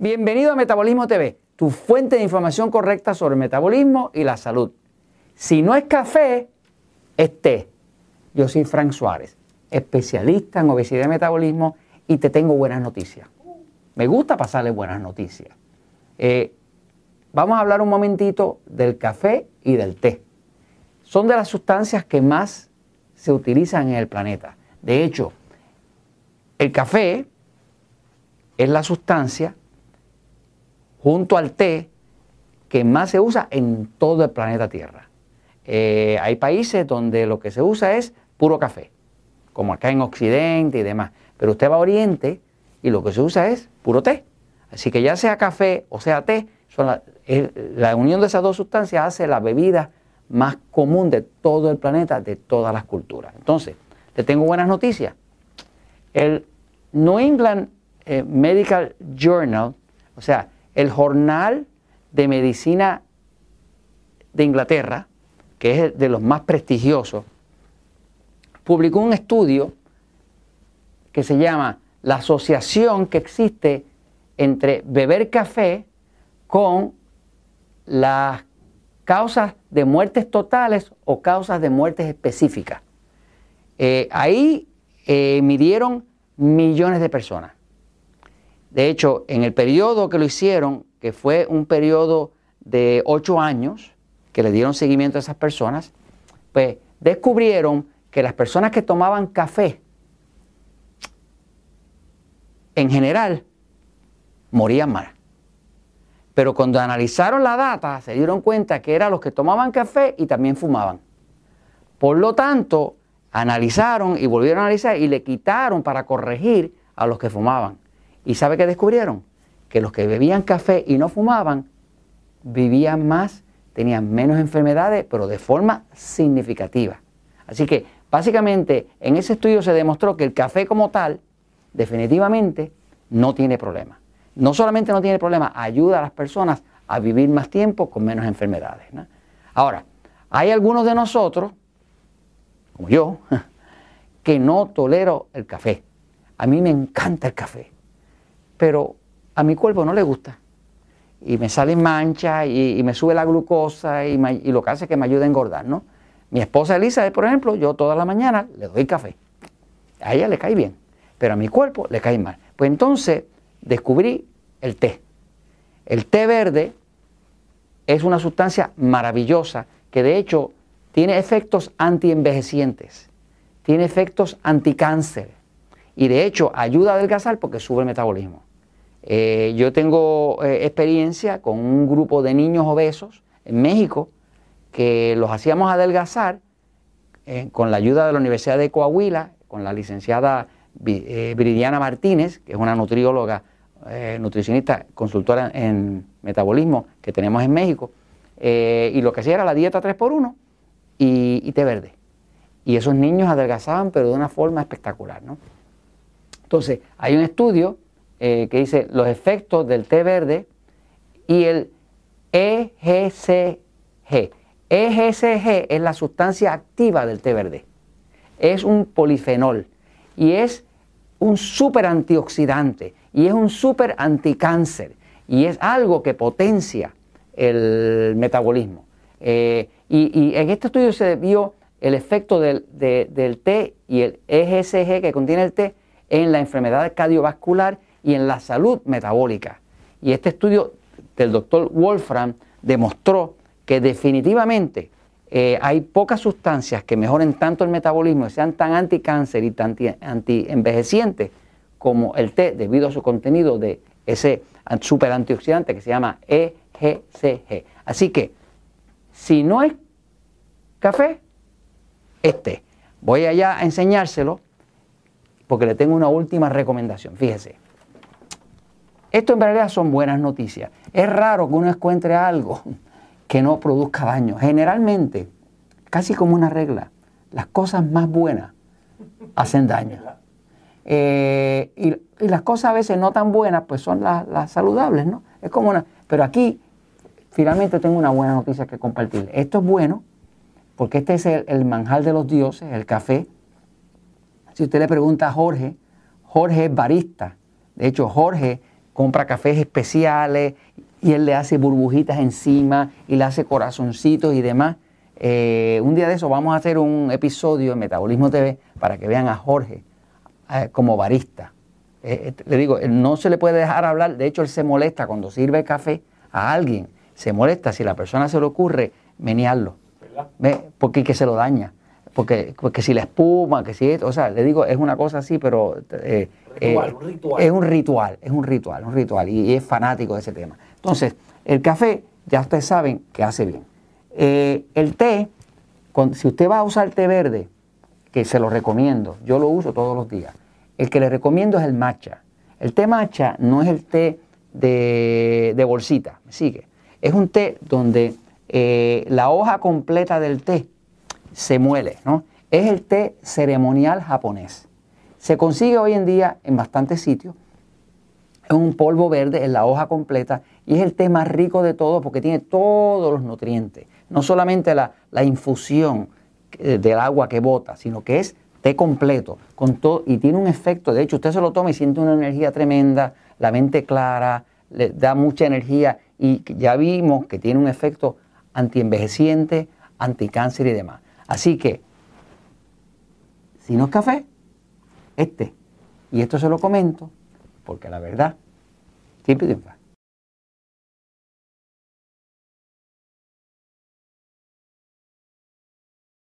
Bienvenido a Metabolismo TV, tu fuente de información correcta sobre el metabolismo y la salud. Si no es café, es té. Yo soy Frank Suárez, especialista en obesidad y metabolismo y te tengo buenas noticias. Me gusta pasarle buenas noticias. Eh, vamos a hablar un momentito del café y del té. Son de las sustancias que más se utilizan en el planeta. De hecho, el café es la sustancia junto al té que más se usa en todo el planeta Tierra. Eh, hay países donde lo que se usa es puro café, como acá en Occidente y demás. Pero usted va a Oriente y lo que se usa es puro té. Así que ya sea café o sea té, la, unión de esas dos sustancias hace la bebida más común de todo el planeta, de todas las culturas. Entonces, te tengo buenas noticias. El New England eh, Medical Journal, o sea, el jornal de medicina de Inglaterra, que es de los más prestigiosos, publicó un estudio que se llama la asociación que existe entre beber café con las causas de muertes totales o causas de muertes específicas. Eh, ahí eh, midieron millones de personas. De hecho, en el periodo que lo hicieron, que fue un periodo de ocho años, que le dieron seguimiento a esas personas, pues descubrieron que las personas que tomaban café, en general, morían más. Pero cuando analizaron la data, se dieron cuenta que eran los que tomaban café y también fumaban. Por lo tanto, analizaron y volvieron a analizar y le quitaron para corregir a los que fumaban. ¿Y sabe qué descubrieron? Que los que bebían café y no fumaban vivían más, tenían menos enfermedades, pero de forma significativa. Así que básicamente en ese estudio se demostró que el café como tal definitivamente no tiene problema. No solamente no tiene problema, ayuda a las personas a vivir más tiempo con menos enfermedades. Ahora, hay algunos de nosotros, como yo, que no tolero el café. A mí me encanta el café, pero a mi cuerpo no le gusta. Y me salen manchas y, me sube la glucosa y, lo que hace es que me ayuda a engordar, ¿no? Mi esposa Elizabeth, por ejemplo, yo toda la mañana le doy café. A ella le cae bien, pero a mi cuerpo le cae mal. Pues entonces descubrí el té. El té verde es una sustancia maravillosa que de hecho tiene efectos antienvejecientes, tiene efectos anticáncer y de hecho ayuda a adelgazar porque sube el metabolismo. Eh, yo tengo eh, experiencia con un grupo de niños obesos en México que los hacíamos adelgazar eh, con la ayuda de la Universidad de Coahuila, con la licenciada Viridiana Martínez, que es una nutrióloga nutricionista, consultora en metabolismo que tenemos en México, y lo que hacía era la dieta 3x1 y, té verde. Y esos niños adelgazaban, pero de una forma espectacular. ¿no? Entonces, hay un estudio eh, que dice los efectos del té verde y el EGCG. EGCG es la sustancia activa del té verde. Es un polifenol y es un super antioxidante y es un súper anticáncer y es algo que potencia el metabolismo. Eh, y, en este estudio se vio el efecto del, té y el EGCG que contiene el té en la enfermedad cardiovascular y en la salud metabólica. Y este estudio del doctor Wolfram demostró que definitivamente eh, hay pocas sustancias que mejoren tanto el metabolismo y sean tan anticáncer y tan anti-envejecientes como el té debido a su contenido de ese super antioxidante que se llama EGCG. Así que, si no es café, es té. Voy allá a enseñárselo porque le tengo una última recomendación. Fíjese. Esto en realidad son buenas noticias. Es raro que uno encuentre algo que no produzca daño. Generalmente, casi como una regla, las cosas más buenas hacen daño. Eh, y, las cosas a veces no tan buenas, pues son las, saludables, ¿no? Es como una... Pero aquí, finalmente tengo una buena noticia que compartir. Esto es bueno, porque este es el, el manjar de los dioses, el café. Si usted le pregunta a Jorge, Jorge es barista. De hecho, Jorge compra cafés especiales y él le hace burbujitas encima y le hace corazoncitos y demás. Eh, un día de eso vamos a hacer un episodio en Metabolismo TV para que vean a Jorge eh, como barista. Eh, le digo, no se le puede dejar hablar, de hecho él se molesta cuando sirve café a alguien, se molesta si la persona se le ocurre menearlo, porque que se lo daña. Porque, porque si la espuma, que si esto, o sea, le digo, es una cosa así, pero un ritual. es un ritual, es un ritual, un ritual, y es fanático de ese tema. Entonces, el café, ya ustedes saben que hace bien. Eh, el té, si usted va a usar té verde, que se lo recomiendo, yo lo uso todos los días, el que le recomiendo es el matcha. El té matcha no es el té de, bolsita, ¿me sigue? Es un té donde eh, la hoja completa del té se muele, ¿no? Es el té ceremonial japonés. Se consigue hoy en día en bastantes sitios es un polvo verde en la hoja completa y es el té más rico de todos porque tiene todos los nutrientes. No solamente la, infusión eh, del agua que bota, sino que es té completo con todo y tiene un efecto. De hecho, usted se lo toma y siente una energía tremenda, la mente clara, le da mucha energía y ya vimos que tiene un efecto antienvejeciente, anticáncer y demás. Así que, si no es café, este. Y esto se lo comento porque la verdad siempre triunfa.